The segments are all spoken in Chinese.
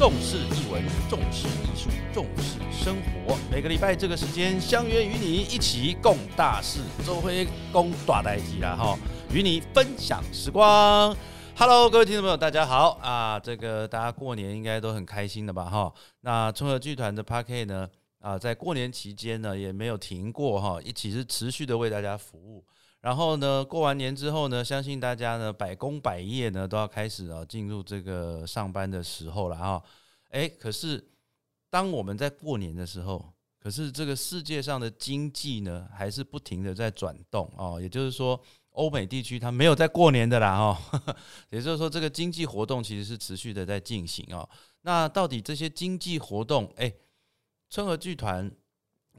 重视译文，重视艺术，重视生活。每个礼拜这个时间相约与你一起共大事，周辉公大代机啦哈，与你分享时光。Hello，各位听众朋友，大家好啊！这个大家过年应该都很开心的吧哈？那春和剧团的 Park 呢啊，在过年期间呢也没有停过哈，一起是持续的为大家服务。然后呢，过完年之后呢，相信大家呢百工百业呢都要开始啊进入这个上班的时候了哈。哎，可是当我们在过年的时候，可是这个世界上的经济呢还是不停的在转动哦。也就是说，欧美地区它没有在过年的啦哈。也就是说，这个经济活动其实是持续的在进行哦。那到底这些经济活动，哎，春和剧团。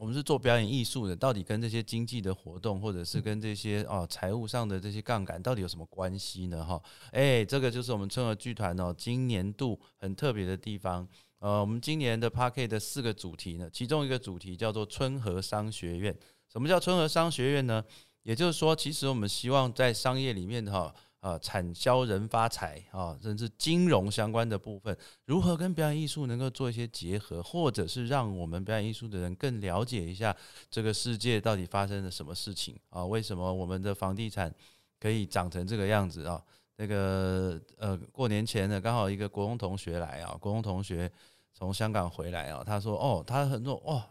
我们是做表演艺术的，到底跟这些经济的活动，或者是跟这些哦财务上的这些杠杆，到底有什么关系呢？哈，哎，这个就是我们春和剧团哦，今年度很特别的地方。呃，我们今年的 p a r k e 的四个主题呢，其中一个主题叫做春和商学院。什么叫春和商学院呢？也就是说，其实我们希望在商业里面哈。啊，产销人发财啊，甚至金融相关的部分，如何跟表演艺术能够做一些结合，或者是让我们表演艺术的人更了解一下这个世界到底发生了什么事情啊？为什么我们的房地产可以长成这个样子啊？那个呃，过年前呢，刚好一个国中同学来啊，国中同学从香港回来啊，他说哦，他很多哇。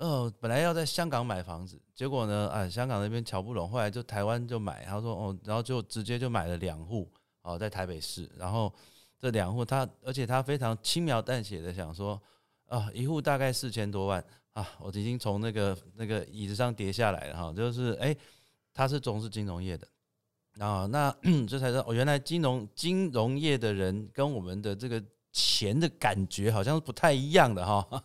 呃，本来要在香港买房子，结果呢，啊，香港那边瞧不拢，后来就台湾就买。他说，哦，然后就直接就买了两户，哦，在台北市。然后这两户他，而且他非常轻描淡写的想说，啊，一户大概四千多万啊，我已经从那个那个椅子上跌下来了哈，就是哎，他是从事金融业的啊，那 这才知道，哦，原来金融金融业的人跟我们的这个钱的感觉好像是不太一样的哈。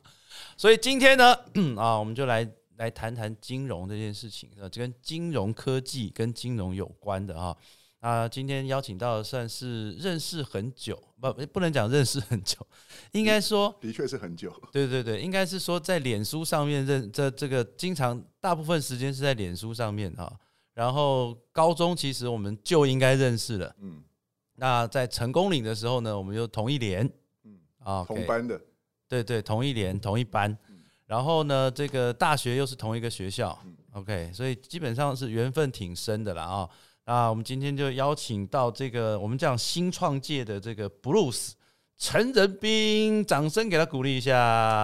所以今天呢，啊，我们就来来谈谈金融这件事情，呃，跟金融科技跟金融有关的哈。啊，今天邀请到算是认识很久，不，不能讲认识很久，应该说的确是很久。对对对，应该是说在脸书上面认这这个，经常大部分时间是在脸书上面啊。然后高中其实我们就应该认识了，嗯。那在成功岭的时候呢，我们就同一年，嗯啊，同班的。对对，同一年同一班，然后呢，这个大学又是同一个学校，OK，所以基本上是缘分挺深的了啊。那我们今天就邀请到这个我们讲新创界的这个 Bruce 陈仁斌，掌声给他鼓励一下。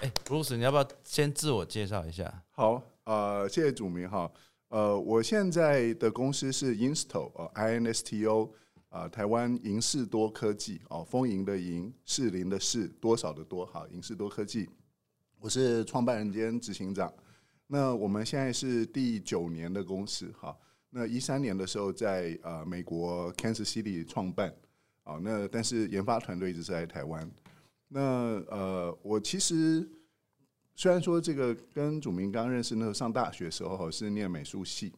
哎，Bruce，你要不要先自我介绍一下？好，呃，谢谢主明哈，呃，我现在的公司是 Insto，呃，I N S T O。啊，台湾银视多科技哦，丰盈的盈，士林的士，多少的多哈，银视多科技，我是创办人兼执行长。那我们现在是第九年的公司哈，那一三年的时候在呃美国 Kansas City 创办，啊，那但是研发团队一直在台湾。那呃，我其实虽然说这个跟祖明刚认识，那时候上大学时候是念美术系，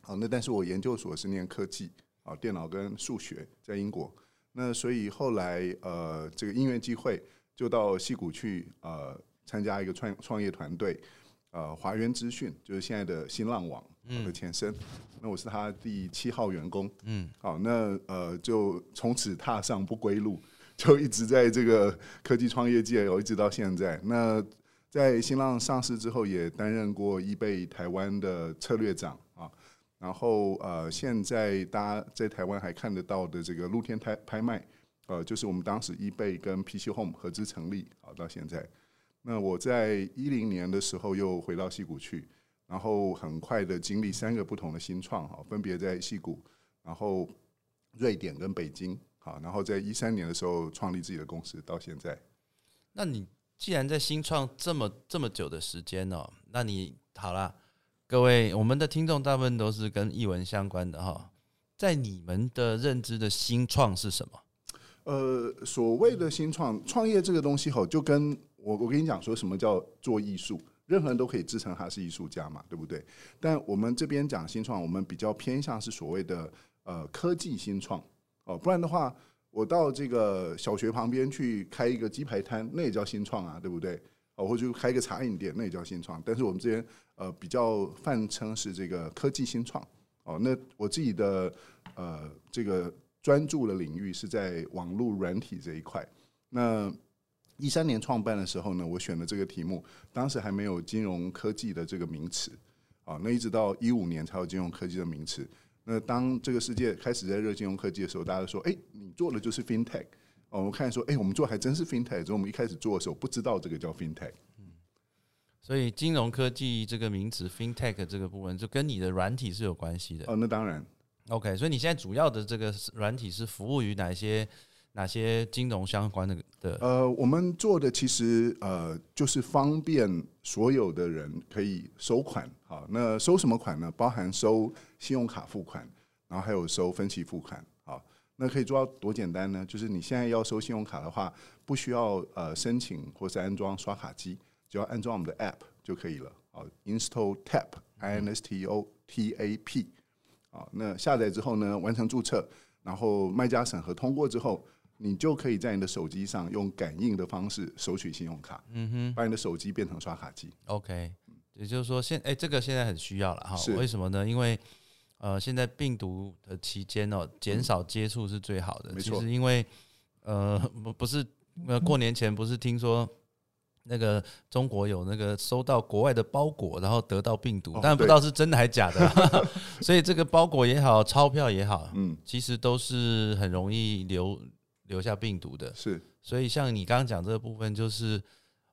好，那但是我研究所是念科技。啊，电脑跟数学在英国，那所以后来呃，这个因缘机会就到戏谷去呃参加一个创创业团队，呃，华源资讯就是现在的新浪网的前身，那我是他第七号员工，嗯，好，那呃就从此踏上不归路，就一直在这个科技创业界，一直到现在。那在新浪上市之后，也担任过易贝台湾的策略长。然后呃，现在大家在台湾还看得到的这个露天拍拍卖，呃，就是我们当时 eBay 跟 PC Home 合资成立，好到现在。那我在一零年的时候又回到戏谷去，然后很快的经历三个不同的新创，哈，分别在戏谷，然后瑞典跟北京，好，然后在一三年的时候创立自己的公司，到现在。那你既然在新创这么这么久的时间哦，那你好了。各位，我们的听众大部分都是跟译文相关的哈，在你们的认知的新创是什么？呃，所谓的新创创业这个东西哈，就跟我我跟你讲说什么叫做艺术，任何人都可以自称他是艺术家嘛，对不对？但我们这边讲新创，我们比较偏向是所谓的呃科技新创哦，不然的话，我到这个小学旁边去开一个鸡排摊，那也叫新创啊，对不对？哦，或者开一个茶饮店，那也叫新创。但是我们这边呃比较泛称是这个科技新创。哦，那我自己的呃这个专注的领域是在网络软体这一块。那一三年创办的时候呢，我选的这个题目，当时还没有金融科技的这个名词啊，那一直到一五年才有金融科技的名词。那当这个世界开始在热金融科技的时候，大家说：“哎，你做的就是 FinTech。”哦，我看说：“哎，我们做还真是 FinTech。”所以我们一开始做的时候不知道这个叫 FinTech。所以金融科技这个名词，FinTech 这个部分就跟你的软体是有关系的。哦，那当然。OK，所以你现在主要的这个软体是服务于哪些哪些金融相关的的？呃，我们做的其实呃就是方便所有的人可以收款。好，那收什么款呢？包含收信用卡付款，然后还有收分期付款。好，那可以做到多简单呢？就是你现在要收信用卡的话，不需要呃申请或是安装刷卡机。只要安装我们的 App 就可以了。哦，Install Tap，I N S T O T A P。好，那下载之后呢，完成注册，然后卖家审核通过之后，你就可以在你的手机上用感应的方式收取信用卡。嗯哼，把你的手机变成刷卡机。OK，也就是说，现哎，这个现在很需要了哈。为什么呢？因为呃，现在病毒的期间哦，减少接触是最好的。其实因为呃，不不是呃，过年前不是听说。那个中国有那个收到国外的包裹，然后得到病毒，但不知道是真的还是假的。所以这个包裹也好，钞票也好，嗯，其实都是很容易留留下病毒的。是，所以像你刚刚讲这个部分，就是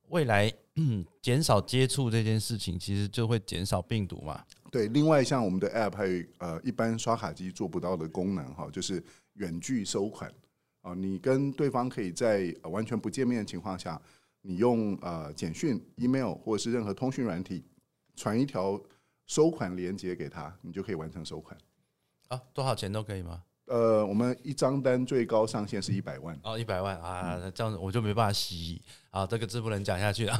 未来 减少接触这件事情，其实就会减少病毒嘛。对，另外像我们的 App 还有呃一般刷卡机做不到的功能哈，就是远距收款啊，你跟对方可以在完全不见面的情况下。你用呃简讯、email 或者是任何通讯软体传一条收款链接给他，你就可以完成收款。啊，多少钱都可以吗？呃，我们一张单最高上限是一百万。哦，一百万啊，这样子我就没办法洗啊，这个字不能讲下去了。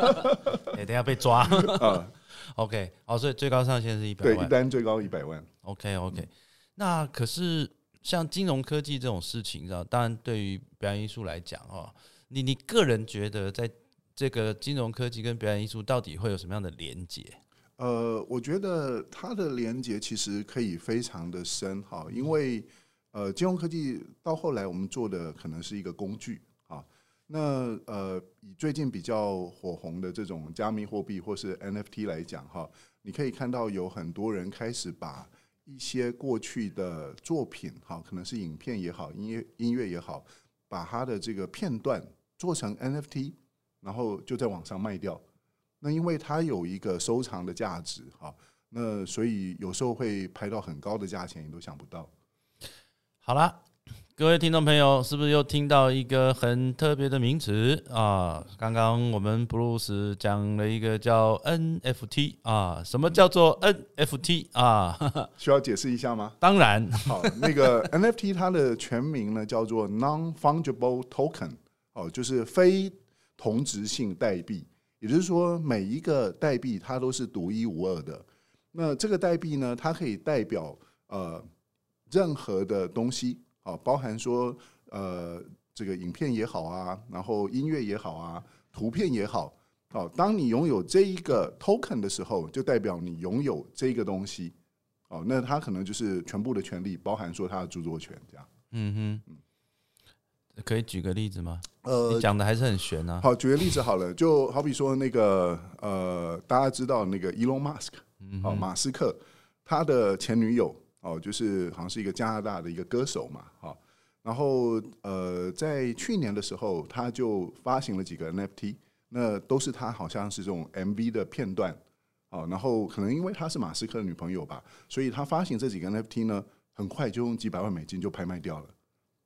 哎，等下被抓啊。OK，哦，所以最高上限是一百万。对，一单最高一百万。OK，OK。那可是像金融科技这种事情，知道？当然，对于表演艺术来讲，哦。你你个人觉得，在这个金融科技跟表演艺术到底会有什么样的连接？呃，我觉得它的连接其实可以非常的深哈，因为呃，金融科技到后来我们做的可能是一个工具啊。那呃，以最近比较火红的这种加密货币或是 NFT 来讲哈，你可以看到有很多人开始把一些过去的作品哈，可能是影片也好，音乐音乐也好，把它的这个片段。做成 NFT，然后就在网上卖掉。那因为它有一个收藏的价值，哈，那所以有时候会拍到很高的价钱，你都想不到。好了，各位听众朋友，是不是又听到一个很特别的名词啊？刚刚我们布鲁斯讲了一个叫 NFT 啊，什么叫做 NFT 啊？需要解释一下吗？当然，好，那个 NFT 它的全名呢叫做 Non-Fungible Token。哦，就是非同质性代币，也就是说，每一个代币它都是独一无二的。那这个代币呢，它可以代表呃任何的东西，哦，包含说呃这个影片也好啊，然后音乐也好啊，图片也好，哦，当你拥有这一个 token 的时候，就代表你拥有这个东西，哦，那它可能就是全部的权利，包含说它的著作权，这样。嗯哼，嗯。可以举个例子吗？呃，讲的还是很玄啊。好，举个例子好了，就好比说那个呃，大家知道那个 Elon Musk，哦，马斯克，他的前女友哦，就是好像是一个加拿大的一个歌手嘛，哈。然后呃，在去年的时候，他就发行了几个 NFT，那都是他好像是这种 MV 的片段，哦，然后可能因为他是马斯克的女朋友吧，所以他发行这几个 NFT 呢，很快就用几百万美金就拍卖掉了。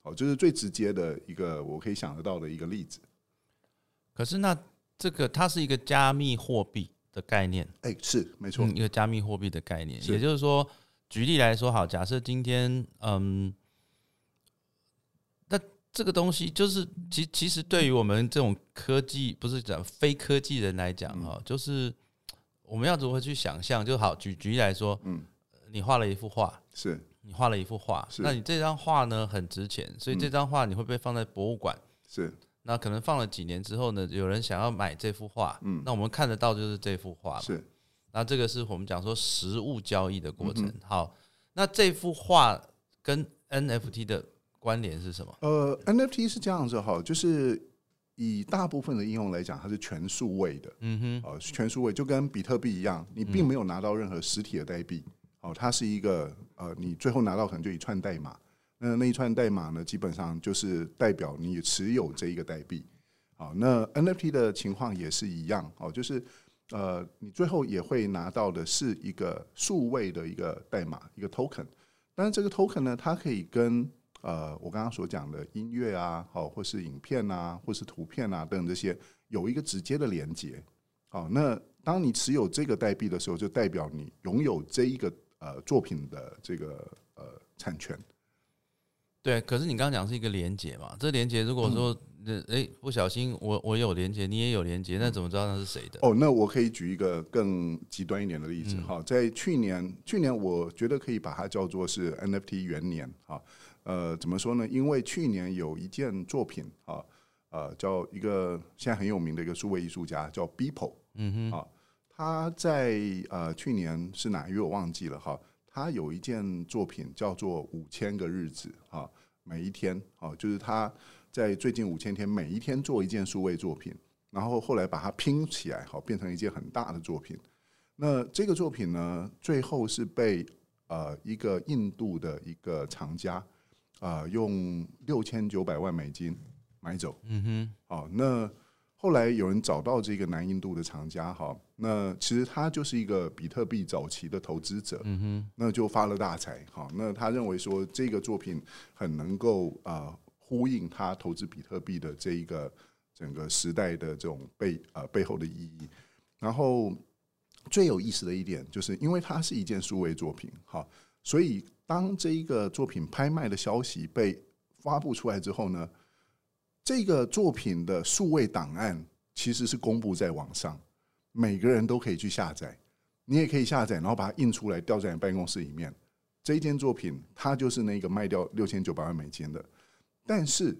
哦，就是最直接的一个我可以想得到的一个例子。可是那这个它是一个加密货币的概念，哎，是没错，一个加密货币的概念。也就是说，举例来说，好，假设今天，嗯，那这个东西就是，其其实对于我们这种科技，不是讲非科技人来讲，哈，就是我们要如何去想象？就好，举举例来说，嗯，你画了一幅画，是。你画了一幅画，那你这张画呢很值钱，所以这张画你会被放在博物馆。是，那可能放了几年之后呢，有人想要买这幅画，嗯，那我们看得到就是这幅画。是，那这个是我们讲说实物交易的过程。好，那这幅画跟 NFT 的关联是什么？呃，NFT 是这样子哈，就是以大部分的应用来讲，它是全数位的，嗯哼，呃，全数位就跟比特币一样，你并没有拿到任何实体的代币，哦，它是一个呃，你最后拿到可能就一串代码，那那一串代码呢，基本上就是代表你持有这一个代币。好，那 NFT 的情况也是一样，哦，就是呃，你最后也会拿到的是一个数位的一个代码，一个 token。但是这个 token 呢，它可以跟呃我刚刚所讲的音乐啊，好，或是影片啊，或是图片啊等等这些有一个直接的连接。好，那当你持有这个代币的时候，就代表你拥有这一个呃作品的这个呃产权。对。可是你刚刚讲是一个连接嘛？这连接如果说呃哎不小心我我有连接，你也有连接，那怎么知道那是谁的？哦，那我可以举一个更极端一点的例子嗯哈，在去年，去年我觉得可以把它叫做是 NFT 元年哈。呃，怎么说呢？因为去年有一件作品啊，呃，叫一个现在很有名的一个数位艺术家叫 Beeple，嗯哼，啊，他在呃去年是哪月我忘记了哈，他有一件作品叫做五千个日子啊，每一天啊，就是他在最近五千天每一天做一件数位作品，然后后来把它拼起来，好变成一件很大的作品。那这个作品呢，最后是被呃一个印度的一个藏家啊、呃用六千九百万美金买走。嗯哼，好，那后来有人找到这个南印度的藏家，哈，那其实他就是一个比特币早期的投资者，嗯哼，那就发了大财，好，那他认为说这个作品很能够啊、呃呼应他投资比特币的这一个整个时代的这种背呃背后的意义，然后最有意思的一点就是因为它是一件数位作品，好，所以当这一个作品拍卖的消息被发布出来之后呢，这个作品的数位档案其实是公布在网上，每个人都可以去下载，你也可以下载，然后把它印出来，吊在你办公室里面。这一件作品，它就是那个卖掉六千九百万美金的。但是，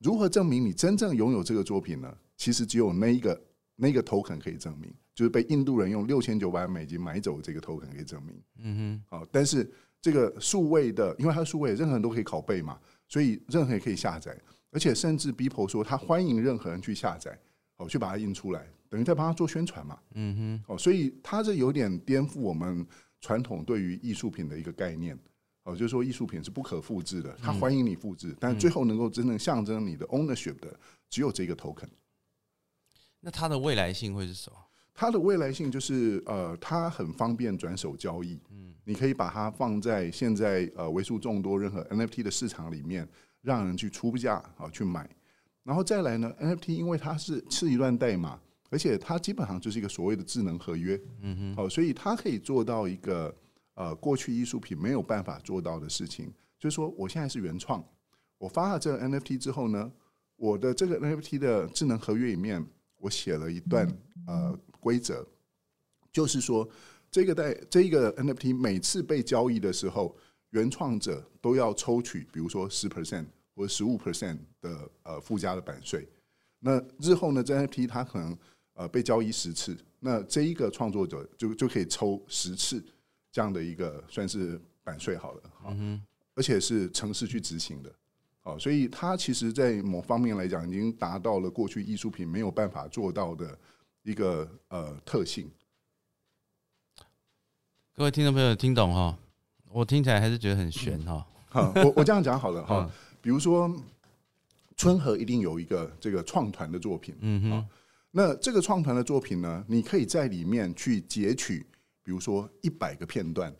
如何证明你真正拥有这个作品呢？其实只有那一个那个 token 可以证明，就是被印度人用六千九百万美金买走这个 token 可以证明。嗯哼好，但是这个数位的，因为它是数位，任何人都可以拷贝嘛，所以任何人可以下载，而且甚至 Beeple 说他欢迎任何人去下载，好去把它印出来，等于在帮他做宣传嘛。嗯哼，哦，所以他这有点颠覆我们传统对于艺术品的一个概念。哦，就是说艺术品是不可复制的，他欢迎你复制，但最后能够真正象征你的 ownership 的只有这个 token。那它的未来性会是什么？它的未来性就是呃，它很方便转手交易。嗯，你可以把它放在现在呃为数众多任何 NFT 的市场里面，让人去出价啊去买。然后再来呢，NFT 因为它是是一段代码，而且它基本上就是一个所谓的智能合约。嗯哼，好，所以它可以做到一个呃过去艺术品没有办法做到的事情，就是说我现在是原创，我发了这个 NFT 之后呢，我的这个 NFT 的智能合约里面，我写了一段呃规则，就是说这个代这个 NFT 每次被交易的时候，原创者都要抽取，比如说十 percent 或十五 percent 的呃附加的版税。那日后呢，这 NFT 它可能呃被交易十次，那这一个创作者就就可以抽十次这样的一个算是版税好了，好，而且是城市去执行的。好，所以它其实，在某方面来讲，已经达到了过去艺术品没有办法做到的一个呃特性。各位听众朋友听懂哈？我听起来还是觉得很悬哈。哈，我我这样讲好了哈嗯，比如说春和一定有一个这个创团的作品，嗯哼好，那这个创团的作品呢，你可以在里面去截取，比如说一百个片段，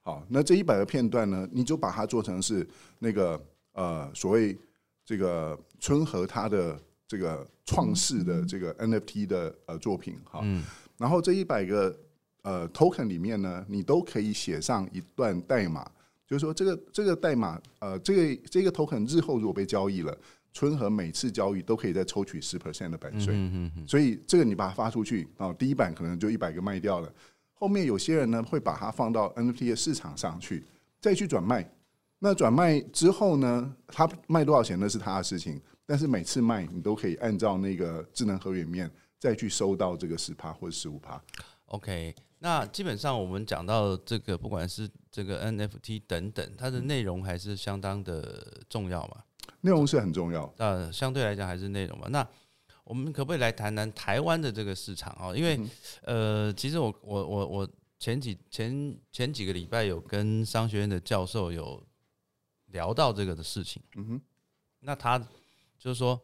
好，那这一百个片段呢，你就把它做成是那个呃所谓这个春和他的这个创世的这个 NFT 的呃作品哈，嗯。然后这一百个呃 token 里面呢，你都可以写上一段代码，就是说这个这个代码呃这个这个 token 日后如果被交易了，春和每次交易都可以再抽取十 percent 的版税。所以这个你把它发出去啊，第一版可能就一百个卖掉了，后面有些人呢会把它放到 NFT 的市场上去，再去转卖。那转卖之后呢，他卖多少钱那是他的事情，但是每次卖你都可以按照那个智能合约里面再去收到这个十趴或者十五趴。OK，那基本上我们讲到这个，不管是这个 NFT 等等，它的内容还是相当的重要嘛。内容是很重要。呃，相对来讲还是内容吧。那我们可不可以来谈谈台湾的这个市场啊？因为呃，其实我我我我前几前前几个礼拜有跟商学院的教授有聊到这个的事情。嗯哼，那他就是说。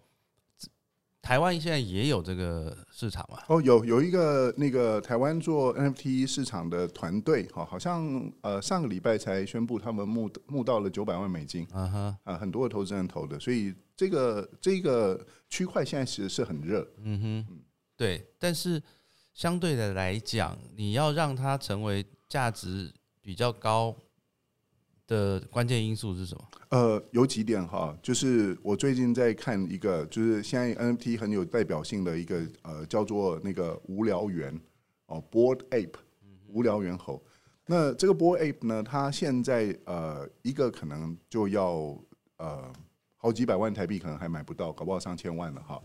台湾现在也有这个市场嘛？哦，有有一个那个台湾做 NFT 市场的团队，哈，好像呃上个礼拜才宣布他们募募到了九百万美金，啊哈，啊很多的投资人投的，所以这个这个区块现在其实是很热，嗯哼，对，但是相对的来讲，你要让它成为价值比较高。的关键因素是什么？呃，有几点哈，就是我最近在看一个，就是现在 NFT 很有代表性的一个呃，叫做那个无聊猿哦，Board Ape，无聊猿猴。那这个 Board Ape 呢，它现在呃一个可能就要呃好几百万台币，可能还买不到，搞不好上千万了哈。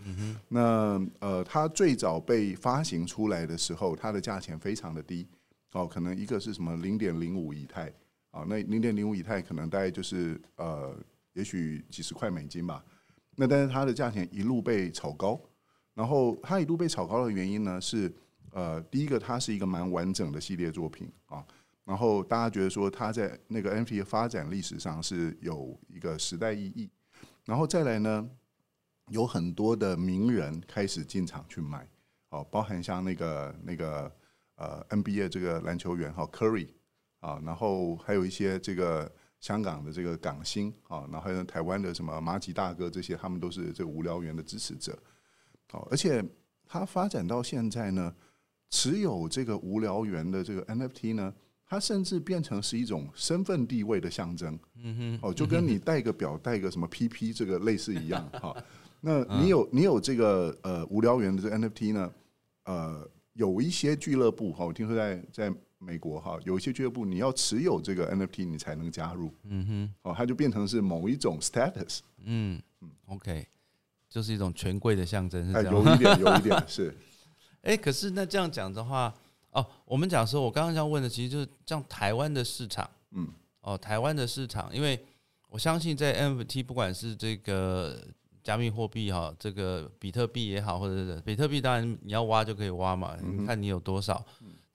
那呃，它最早被发行出来的时候，它的价钱非常的低哦，可能一个是什么零点零五以太。啊，那零点零五以太可能大概就是呃，也许几十块美金吧。那但是它的价钱一路被炒高，然后它一路被炒高的原因呢是呃，第一个它是一个蛮完整的系列作品啊，然后大家觉得说它在那个 NFT 发展历史上是有一个时代意义，然后再来呢，有很多的名人开始进场去买，哦，包含像那个那个呃 NBA 这个篮球员哈 Curry。啊，然后还有一些这个香港的这个港星啊，然后还有台湾的什么马吉大哥这些，他们都是这个无聊猿的支持者。好，而且它发展到现在呢，持有这个无聊猿的这个 NFT 呢，它甚至变成是一种身份地位的象征。嗯哼，哦，就跟你戴个表、戴个什么 PP 这个类似一样。哈，那你有你有这个呃无聊猿的这 NFT 呢？呃，有一些俱乐部哈，我听说在在。美国哈有一些俱乐部，你要持有这个 NFT，你才能加入。嗯哼，哦，它就变成是某一种 status。嗯嗯，OK，就是一种权贵的象征，是这样。有一点，有一点是。哎，可是那这样讲的话，哦，我们讲说，我刚刚要问的，其实就是像台湾的市场。嗯。哦，台湾的市场，因为我相信在 NFT，不管是这个加密货币哈，这个比特币也好，或者是比特币，当然你要挖就可以挖嘛，你看你有多少。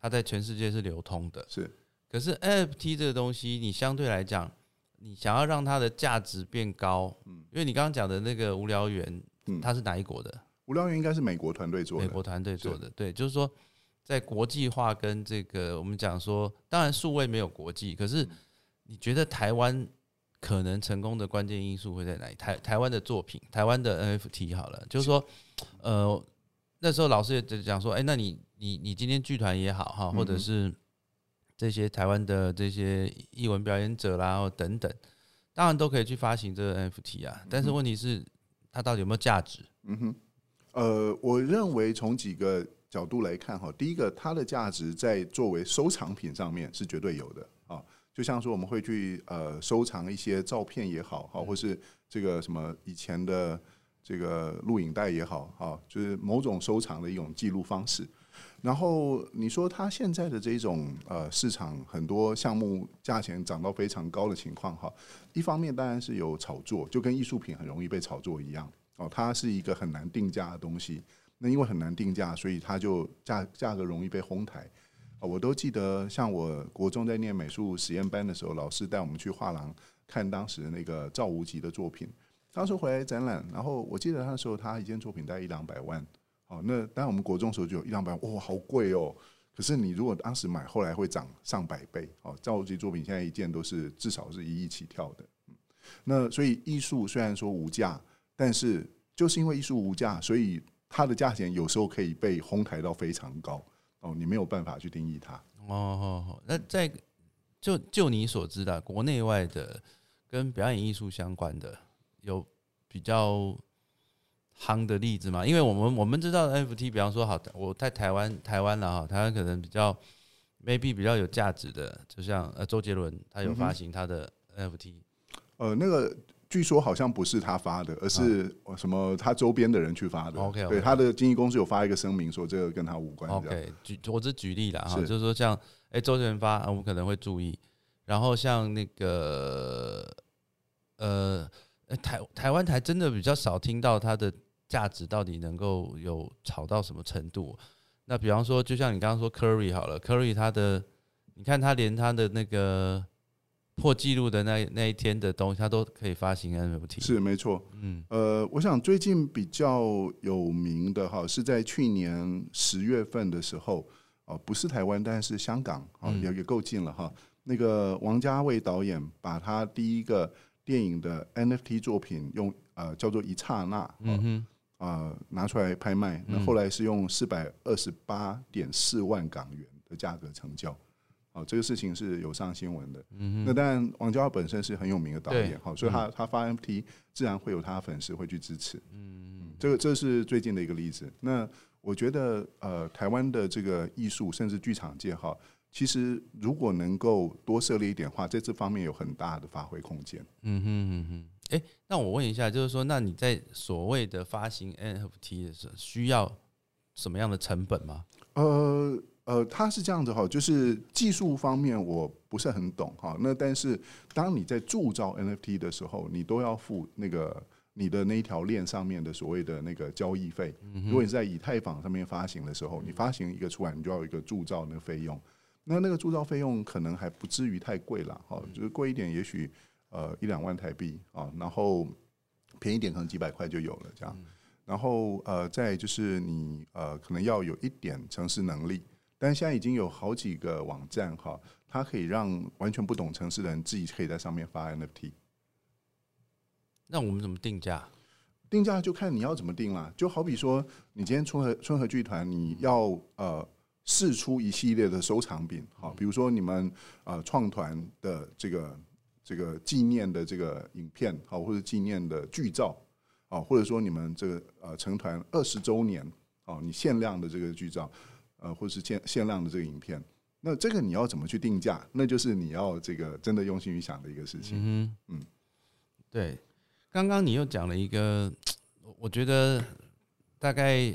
它在全世界是流通的，是。可是 NFT 这个东西，你相对来讲，你想要让它的价值变高，嗯，因为你刚刚讲的那个无聊猿，嗯，它是哪一国的？无聊猿应该是美国团队做的，美国团队做的，对，就是说在国际化跟这个我们讲说，当然数位没有国际，可是你觉得台湾可能成功的关键因素会在哪里？台台湾的作品，台湾的 NFT 好了，就是说，呃，那时候老师也讲说，哎，那你。你你今天剧团也好哈，或者是这些台湾的这些艺文表演者啦，等等，当然都可以去发行这个 NFT 啊。但是问题是，它到底有没有价值？嗯哼，呃，我认为从几个角度来看哈，第一个，它的价值在作为收藏品上面是绝对有的啊。就像说我们会去呃收藏一些照片也好，哈，或是这个什么以前的这个录影带也好，哈，就是某种收藏的一种记录方式。然后你说它现在的这种呃市场很多项目价钱涨到非常高的情况哈，一方面当然是有炒作，就跟艺术品很容易被炒作一样哦，它是一个很难定价的东西。那因为很难定价，所以它就价价格容易被哄抬。我都记得，像我国中在念美术实验班的时候，老师带我们去画廊看当时那个赵无极的作品，当时回来展览，然后我记得那时候他一件作品大概一两百万。哦，那当然我们国中的时候就有一两百万，哇，好贵哦！可是你如果当时买，后来会涨上百倍。哦，赵无极作品现在一件都是至少是一亿起跳的。那所以艺术虽然说无价，但是就是因为艺术无价，所以它的价钱有时候可以被哄抬到非常高。哦，你没有办法去定义它。哦，那在就就你所知的国内外的跟表演艺术相关的有比较。夯的例子嘛，因为我们我们知道 NFT，比方说，好，我在台湾台湾了哈，台湾可能比较 maybe 比较有价值的，就像呃周杰伦他有发行他的 NFT，呃，那个据说好像不是他发的，而是什么他周边的人去发的。啊 OK，OK 对，他的经纪公司有发一个声明说这个跟他无关。OK，举我只举例了哈，就是说像哎、周杰伦发，啊我们可能会注意，然后像那个呃呃台台湾台真的比较少听到它的价值到底能够有炒到什么程度。那比方说，就像你刚刚说 Curry 好了，Curry 他的，你看他连他的那个破纪录的那那一天的东西，他都可以发行 NFT。，是没错。嗯呃，我想最近比较有名的哈，是在去年十月份的时候，哦，不是台湾，但是香港啊，嗯也也够近了哈。那个王家卫导演把他第一个电影的 NFT 作品用呃叫做一刹那，嗯哼，啊拿出来拍卖，那嗯后来是用四百二十八点四万港元的价格成交。哦，这个事情是有上新闻的。嗯那当然，王家卫本身是很有名的导演，好，所以他他发 NFT 自然会有他的粉丝会去支持。嗯这个这是最近的一个例子。那我觉得，呃，台湾的这个艺术甚至剧场界哈，其实如果能够多设立一点的话，在这方面有很大的发挥空间。嗯哼嗯哼，哎、那我问一下，就是说，那你在所谓的发行 NFT 的时候，需要什么样的成本吗？呃呃，它是这样子哈，就是技术方面我不是很懂哈。那但是当你在铸造 NFT 的时候，你都要付那个你的那一条链上面的所谓的那个交易费。如果你是在以太坊上面发行的时候，你发行一个出来，你就要有一个铸造那个费用。那那个铸造费用可能还不至于太贵了哈，就是贵一点，也许呃一两万台币啊，然后便宜点可能几百块就有了这样。然后呃，再就是你呃可能要有一点城市能力，但现在已经有好几个网站哈，它可以让完全不懂城市的人自己可以在上面发 NFT。那我们怎么定价？定价就看你要怎么定啦。就好比说，你今天春和春和剧团，你要呃试出一系列的收藏品，好，比如说你们呃创团的这个这个纪念的这个影片，好，或者纪念的剧照，啊，或者说你们这个呃成团二十周年，哦，你限量的这个剧照，呃，或者是限限量的这个影片。那这个你要怎么去定价？那就是你要这个真的用心去想的一个事情。嗯哼，嗯，对。刚刚你又讲了一个，我觉得大概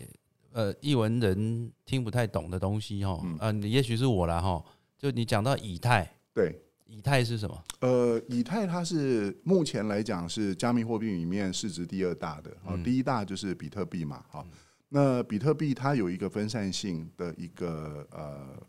呃，译文人听不太懂的东西哈，嗯。呃，也许是我啦哈。就你讲到以太，对，以太是什么？呃，以太它是目前来讲是加密货币里面市值第二大的，啊、嗯。第一大就是比特币嘛，好，那比特币它有一个分散性的一个呃，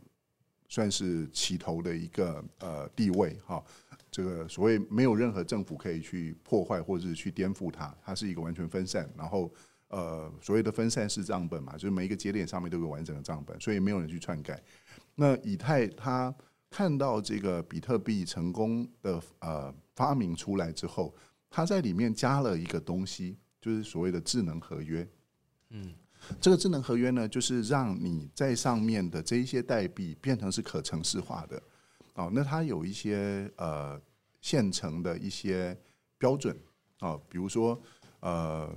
算是起头的一个呃地位，哈，这个所谓没有任何政府可以去破坏或者是去颠覆它，它是一个完全分散，然后呃所谓的分散式账本嘛，就是每一个节点上面都有完整的账本，所以没有人去篡改。那以太它看到这个比特币成功的呃发明出来之后，它在里面加了一个东西，就是所谓的智能合约。嗯，这个智能合约呢，就是让你在上面的这一些代币变成是可程式化的。哦，那它有一些呃现成的一些标准哦，比如说呃，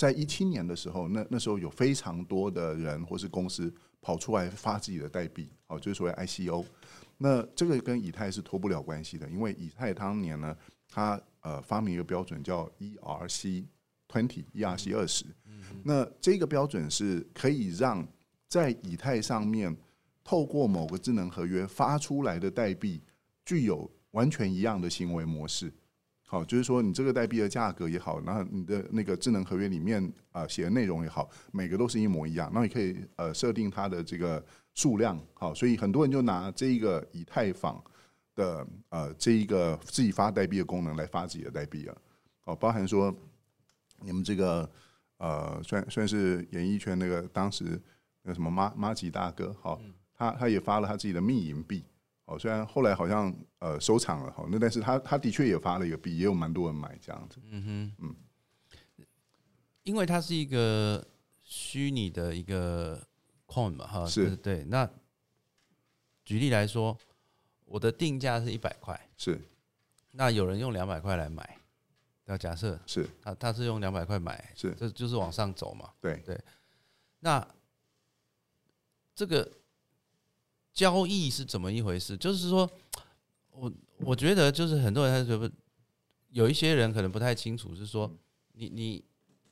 在一七年的时候，那那时候有非常多的人或是公司跑出来发自己的代币，哦，就是所谓 ICO。那这个跟以太是脱不了关系的，因为以太当年呢，它呃发明一个标准叫 ERC twenty ERC 二十，那这个标准是可以让在以太上面透过某个智能合约发出来的代币具有完全一样的行为模式。好，就是说你这个代币的价格也好，然后你的那个智能合约里面啊写的内容也好，每个都是一模一样。那你可以呃设定它的这个数量，好，所以很多人就拿这一个以太坊的呃这一个自己发代币的功能来发自己的代币了。哦，包含说你们这个呃算算是演艺圈那个当时那个什么马马吉大哥，好，他他也发了他自己的密银币。哦，虽然后来好像呃收藏了哈，那但是他他的确也发了一个币，也有蛮多人买这样子。嗯哼，嗯，因为它是一个虚拟的一个 coin 嘛，哈，是。对。那举例来说，我的定价是一百块，是。那有人用两百块来买，那假设是。他他是用两百块买，是。这就是往上走嘛。对。对。那这个交易是怎么一回事？就是说，我我觉得就是很多人他觉得有一些人可能不太清楚，是说你你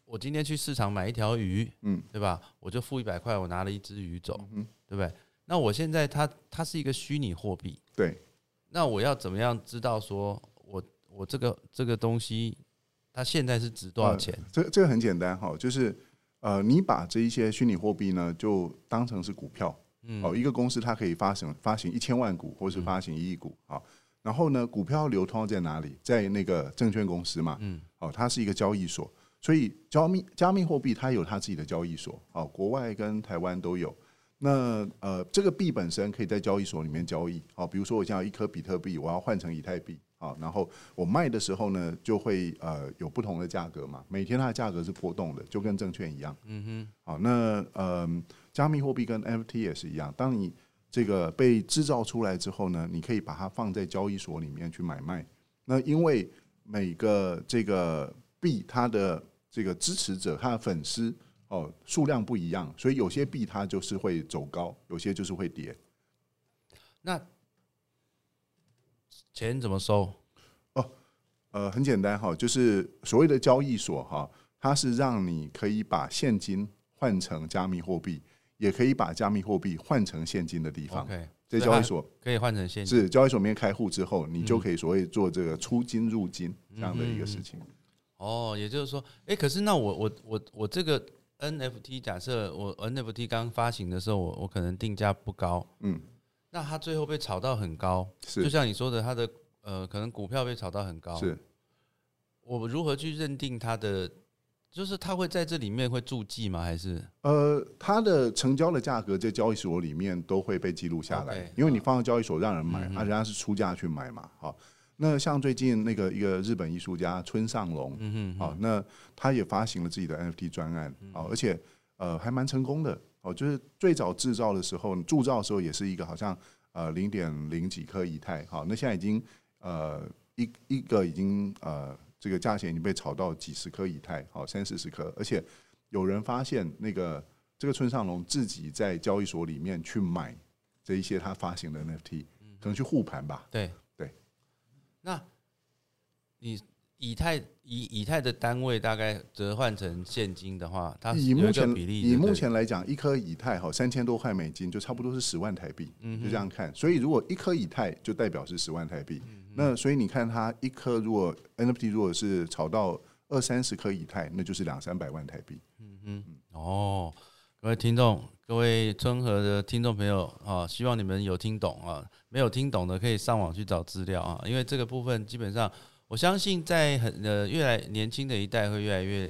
我今天去市场买一条鱼，嗯，对吧？我就付一百块，我拿了一只鱼走，嗯对不对？那我现在它它是一个虚拟货币，对，那我要怎么样知道说我我这个这个东西它现在是值多少钱？这这个很简单哈，就是呃，你把这一些虚拟货币呢，就当成是股票，嗯。哦，一个公司它可以发行发行一千万股，或是发行一亿股，好，然后呢，股票流通在哪里？在那个证券公司嘛，嗯，哦，它是一个交易所，所以加密加密货币它有它自己的交易所，哦，国外跟台湾都有。那呃，这个币本身可以在交易所里面交易，哦，比如说我现在有一颗比特币，我要换成以太币，好，然后我卖的时候呢，就会呃有不同的价格嘛，每天它的价格是波动的，就跟证券一样，嗯哼，好，那呃，加密货币跟 NFT 也是一样，当你这个被制造出来之后呢，你可以把它放在交易所里面去买卖。那因为每个这个币它的这个支持者，它的粉丝哦数量不一样，所以有些币它就是会走高，有些就是会跌。那钱怎么收？哦呃，很简单哈，就是所谓的交易所哈，它是让你可以把现金换成加密货币，也可以把加密货币换成现金的地方。在交易所可以换成现金。是交易所里面开户之后，你就可以所谓做这个出金入金这样的一个事情。哦，也就是说，哎、可是那我我我我这个 NFT，假设我 NFT 刚发行的时候，我我可能定价不高，嗯，那它最后被炒到很高，是就像你说的，它的呃，可能股票被炒到很高，是我如何去认定它的？就是他会在这里面会注记吗？还是呃，它的成交的价格在交易所里面都会被记录下来因为你放到交易所让人买，啊，人家是出价去买嘛。好，那像最近那个一个日本艺术家村上隆，嗯哼好，那他也发行了自己的 NFT 专案，好，而且呃还蛮成功的。哦，就是最早制造的时候，铸造的时候也是一个好像呃零点零几颗以太，好，那现在已经呃一一个已经呃这个价钱已经被炒到几十颗以太，好三四十颗，而且有人发现那个这个村上龙自己在交易所里面去买这一些他发行的 NFT，可能去护盘吧，对对。那你以太以以太的单位大概折换成现金的话，它以目前比例，以目前来讲，一颗以太哈三千多块美金，就差不多是十万台币，嗯就这样看。所以如果一颗以太就代表是十万台币，嗯那所以你看它一颗如果 NFT 如果是炒到二三十颗以太，那就是两三百万台币。嗯嗯哦，各位听众，各位春和的听众朋友啊，希望你们有听懂啊，没有听懂的可以上网去找资料啊，因为这个部分基本上，我相信在很呃越来年轻的一代会越来越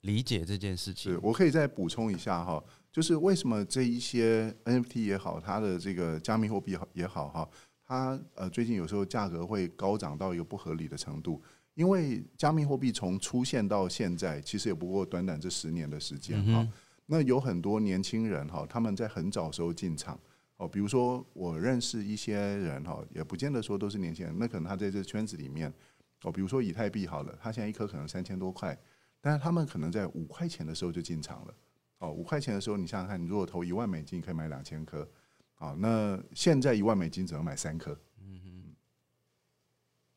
理解这件事情是。我可以再补充一下哈，就是为什么这一些 NFT 也好，它的这个加密货币也好哈，它呃最近有时候价格会高涨到一个不合理的程度，因为加密货币从出现到现在，其实也不过短短这十年的时间哈。嗯那有很多年轻人哈，他们在很早时候进场哦，比如说我认识一些人哈，也不见得说都是年轻人，那可能他在这圈子里面哦，比如说以太币好了，他现在一颗可能三千多块，但是他们可能在五块钱的时候就进场了。哦，五块钱的时候你想想看，你如果投一万美金，可以买两千颗，好，那现在一万美金只能买三颗，嗯哼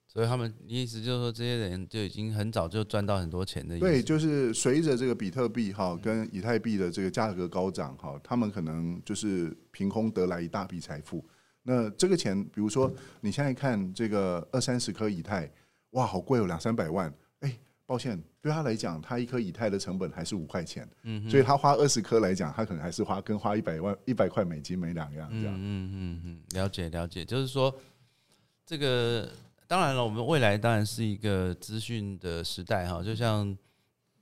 所以他们意思就是说，这些人就已经很早就赚到很多钱的。对，就是随着这个比特币哈跟以太币的这个价格高涨哈，他们可能就是凭空得来一大笔财富。那这个钱，比如说你现在看这个二三十颗以太，哇，好贵哦，两三百万。哎，抱歉，对他来讲，他一颗以太的成本还是五块钱，嗯所以他花二十颗来讲，他可能还是花跟花一百万一百块美金没两样这样。嗯嗯嗯嗯，了解了解，就是说这个当然了，我们未来当然是一个资讯的时代哈，就像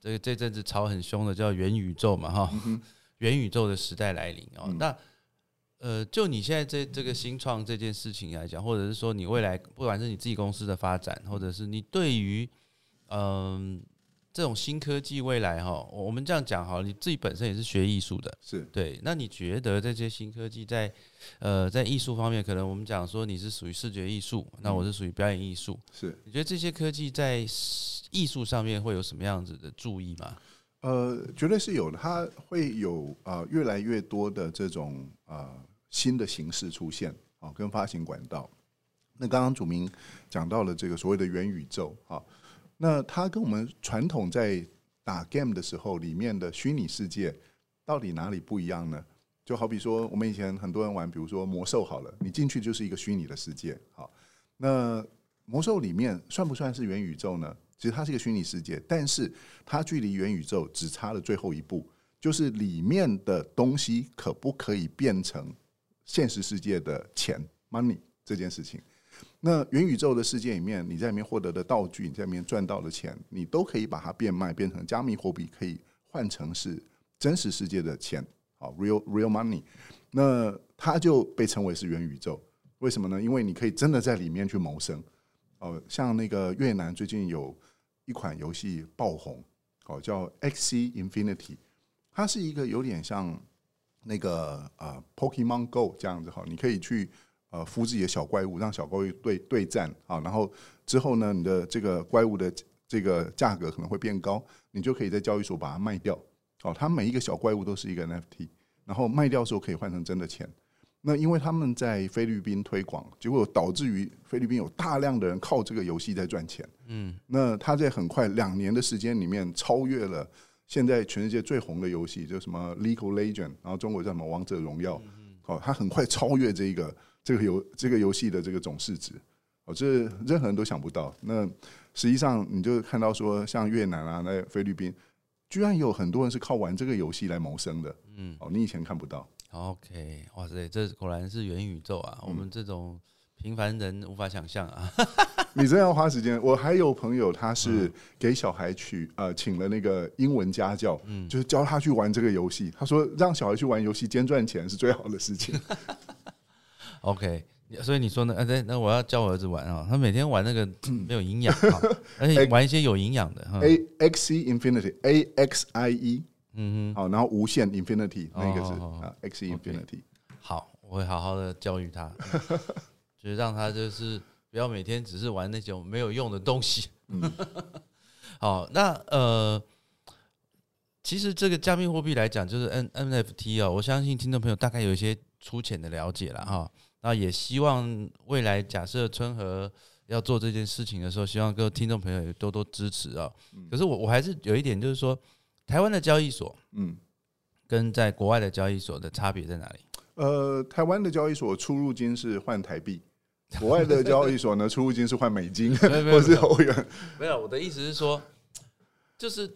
这个这阵子炒很凶的叫元宇宙嘛哈，元宇宙的时代来临哦。嗯那呃，就你现在这这个新创这件事情来讲，或者是说你未来不管是你自己公司的发展，或者是你对于嗯、这种新科技未来哈，我我们这样讲哈，你自己本身也是学艺术的，是。对，那你觉得这些新科技在呃在艺术方面，可能我们讲说你是属于视觉艺术，那我是属于表演艺术，是，你觉得这些科技在艺术上面会有什么样子的注意吗？呃，绝对是有的，它会有呃越来越多的这种呃新的形式出现啊、跟发行管道。那刚刚祖明讲到了这个所谓的元宇宙啊，那它跟我们传统在打 game 的时候里面的虚拟世界到底哪里不一样呢？就好比说，我们以前很多人玩，比如说魔兽好了，你进去就是一个虚拟的世界。好，那魔兽里面算不算是元宇宙呢？其实它是一个虚拟世界，但是它距离元宇宙只差了最后一步，就是里面的东西可不可以变成现实世界的钱 money 这件事情。那元宇宙的世界里面，你在里面获得的道具，你在里面赚到的钱，你都可以把它变卖，变成加密货币，可以换成是真实世界的钱，好，real real money。那它就被称为是元宇宙。为什么呢？因为你可以真的在里面去谋生。哦，像那个越南最近有一款游戏爆红，哦，叫 X C Infinity，它是一个有点像那个呃 Pokemon Go 这样子哈，你可以去。呃，孵自己的小怪物，让小怪物对对战啊，然后之后呢，你的这个怪物的这个价格可能会变高，你就可以在交易所把它卖掉。哦，它每一个小怪物都是一个 NFT，然后卖掉的时候可以换成真的钱。那因为他们在菲律宾推广，结果导致于菲律宾有大量的人靠这个游戏在赚钱。嗯，那他在很快两年的时间里面超越了现在全世界最红的游戏，就什么 League Legend，然后中国叫什么王者荣耀。哦，他很快超越这一个。这个游这个游戏的这个总市值，哦，这任何人都想不到。那实际上，你就看到说，像越南啊，那菲律宾，居然有很多人是靠玩这个游戏来谋生的。嗯，哦，你以前看不到。OK，哇塞，这果然是元宇宙啊！我们这种平凡人无法想象啊。你真要花时间。我还有朋友，他是给小孩去呃，请了那个英文家教，嗯，就是教他去玩这个游戏。他说，让小孩去玩游戏兼赚钱是最好的事情。OK，所以你说呢？呃，对，那我要教我儿子玩啊，他每天玩那个 没有营养啊，而且玩一些有营养的。A X E Infinity，A X I E，嗯哼，好，然后无限 Infinity 那个是啊，X E Infinity。好，我会好好的教育他，就是让他就是不要每天只是玩那种没有用的东西。嗯，好，那呃，其实这个加密货币来讲，就是 N N F T 啊，我相信听众朋友大概有一些粗浅的了解了哈。那也希望未来假设春和要做这件事情的时候，希望各位听众朋友也多多支持啊。可是我我还是有一点，就是说台湾的交易所，嗯，跟在国外的交易所的差别在哪里？呃，台湾的交易所出入金是换台币，国外的交易所呢出入金是换美金 或是欧元。没有，我的意思是说，就是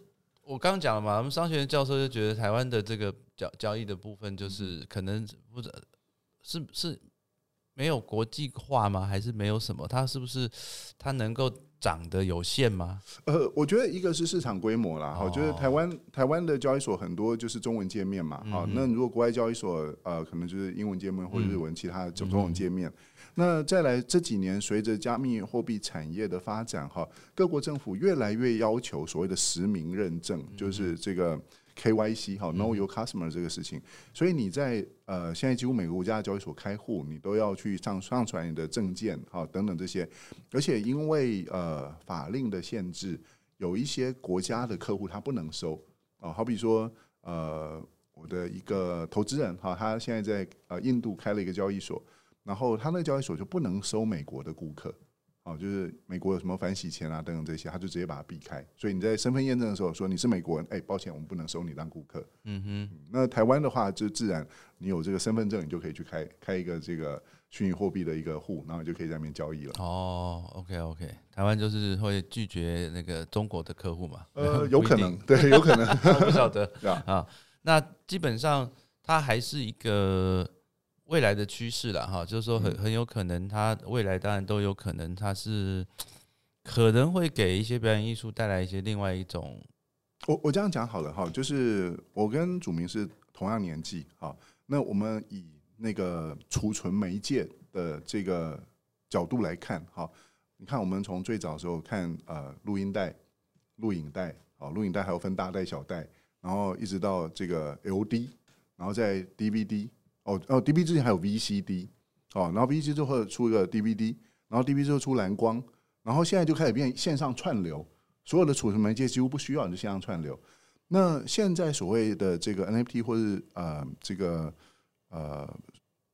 我刚讲了嘛，我们商学院教授就觉得台湾的这个交交易的部分，就是可能不是是是。没有国际化吗？还是没有什么？它是不是它能够涨得有限吗？呃，我觉得一个是市场规模啦，我觉得台湾台湾的交易所很多就是中文界面嘛，好，那如果国外交易所呃，可能就是英文界面或者日文其他的中文界面。那再来这几年，随着加密货币产业的发展，哈，各国政府越来越要求所谓的实名认证，就是这个。KYC 哈，Know Your Customer 这个事情，所以你在呃，现在几乎每个国家的交易所开户，你都要去上上传你的证件哈，等等这些。而且因为呃法令的限制，有一些国家的客户他不能收啊，好比说呃，我的一个投资人哈，他现在在呃印度开了一个交易所，然后他那个交易所就不能收美国的顾客。哦，就是美国有什么反洗钱啊等等这些，他就直接把它避开。所以你在身份验证的时候说你是美国人，哎，抱歉，我们不能收你当顾客。嗯哼。那台湾的话，就自然你有这个身份证，你就可以去开开一个这个虚拟货币的一个户，然后就可以在那边交易了。哦，OK OK，台湾就是会拒绝那个中国的客户嘛？呃，有可能，对，有可能，不晓得 啊。那基本上它还是一个。未来的趋势了哈，就是说很很有可能，它未来当然都有可能，它是可能会给一些表演艺术带来一些另外一种。我我这样讲好了哈，就是我跟祖明是同样年纪哈，那我们以那个储存媒介的这个角度来看哈，你看我们从最早时候看呃录音带、录影带，好录影带还有分大带小带，然后一直到这个 LD，然后在 DVD。哦哦，DB 之前还有 V C D，哦，然后 V C 之后出一个 D V D，然后 D V 之后出蓝光，然后现在就开始变线上串流，所有的储存媒介几乎不需要你就线上串流。那现在所谓的这个 N F T 或是呃这个呃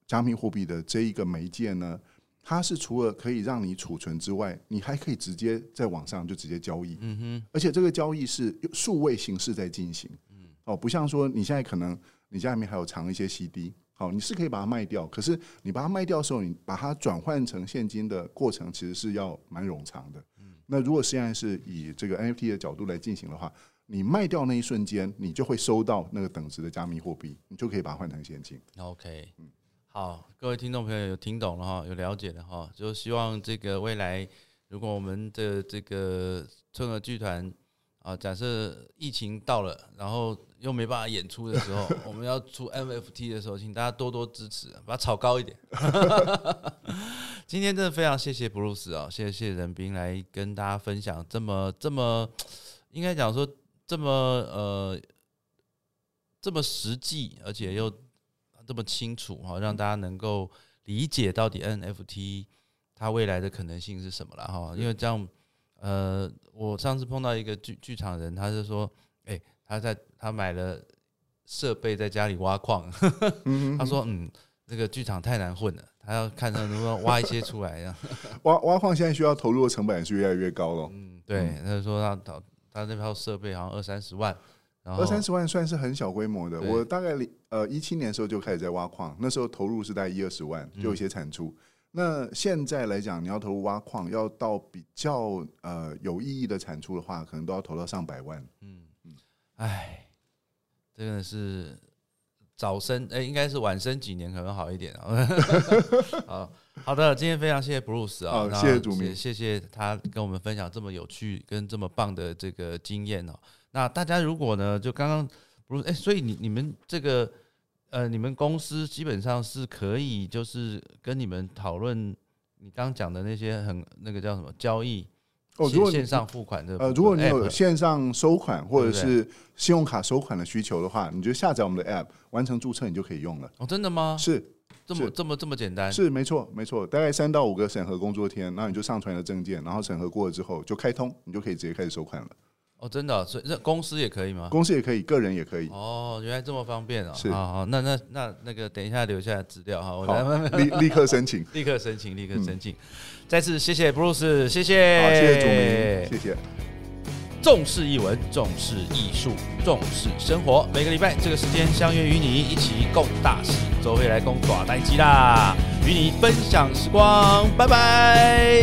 加密货币的这一个媒介呢，它是除了可以让你储存之外，你还可以直接在网上就直接交易，嗯哼，而且这个交易是数位形式在进行，嗯哦，不像说你现在可能你家里面还有藏一些 CD，好，你是可以把它卖掉，可是你把它卖掉的时候，你把它转换成现金的过程其实是要蛮冗长的。那如果现在是以这个 NFT 的角度来进行的话，你卖掉那一瞬间，你就会收到那个等值的加密货币，你就可以把它换成现金。OK，好，各位听众朋友有听懂了哈，有了解了哈，就希望这个未来，如果我们的这个春和剧团啊，假设疫情到了，然后又没办法演出的时候，我们要出 NFT 的时候，请大家多多支持，把它炒高一点。今天真的非常谢谢布鲁斯啊，谢谢任斌来跟大家分享这么这么，应该讲说这么呃这么实际，而且又这么清楚哈，让大家能够理解到底 NFT 它未来的可能性是什么了哈。因为这样，呃，我上次碰到一个剧剧场人，他就说，哎、他在他买了设备在家里挖矿，他说，嗯，这个剧场太难混了，他要看他能不能挖一些出来，呀，挖挖矿现在需要投入的成本是越来越高了，嗯，对，他就说他他他那套设备好像二三十万，二三十万算是很小规模的。我大概呃一七年的时候就开始在挖矿，那时候投入是大概一二十万，就有一些产出。那现在来讲，你要投入挖矿，要到比较呃有意义的产出的话，可能都要投到上百万嗯。唉，真的是早生哎、应该是晚生几年可能好一点啊。好好的，今天非常谢谢 Bruce 啊，谢谢主明也谢谢他跟我们分享这么有趣跟这么棒的这个经验哦。那大家如果呢，就刚刚 Bruce 哎、所以你你们这个呃，你们公司基本上是可以就是跟你们讨论你刚讲的那些很那个叫什么交易哦，如果线线上付款的呃，如果你有线上收款或者是信用卡收款的需求的话，你就下载我们的 App，完成注册，你就可以用了。哦，真的吗？是是这么这么这么简单？是，没错没错，大概三到五个审核工作天，然后你就上传了证件，然后审核过了之后就开通，你就可以直接开始收款了。哦，真的哦、所以这公司也可以吗？公司也可以，个人也可以。哦，原来这么方便哦！是好好，那那那那个，等一下留下来资料哈，我好来，立 立刻申请。立刻申请，立刻申请。再次谢谢 Bruce，谢谢，好，谢谢主明，谢谢。重视译文，重视艺术，重视生活。每个礼拜这个时间相约与你一起共大事，周会来共耍呆机啦，与你分享时光，拜拜。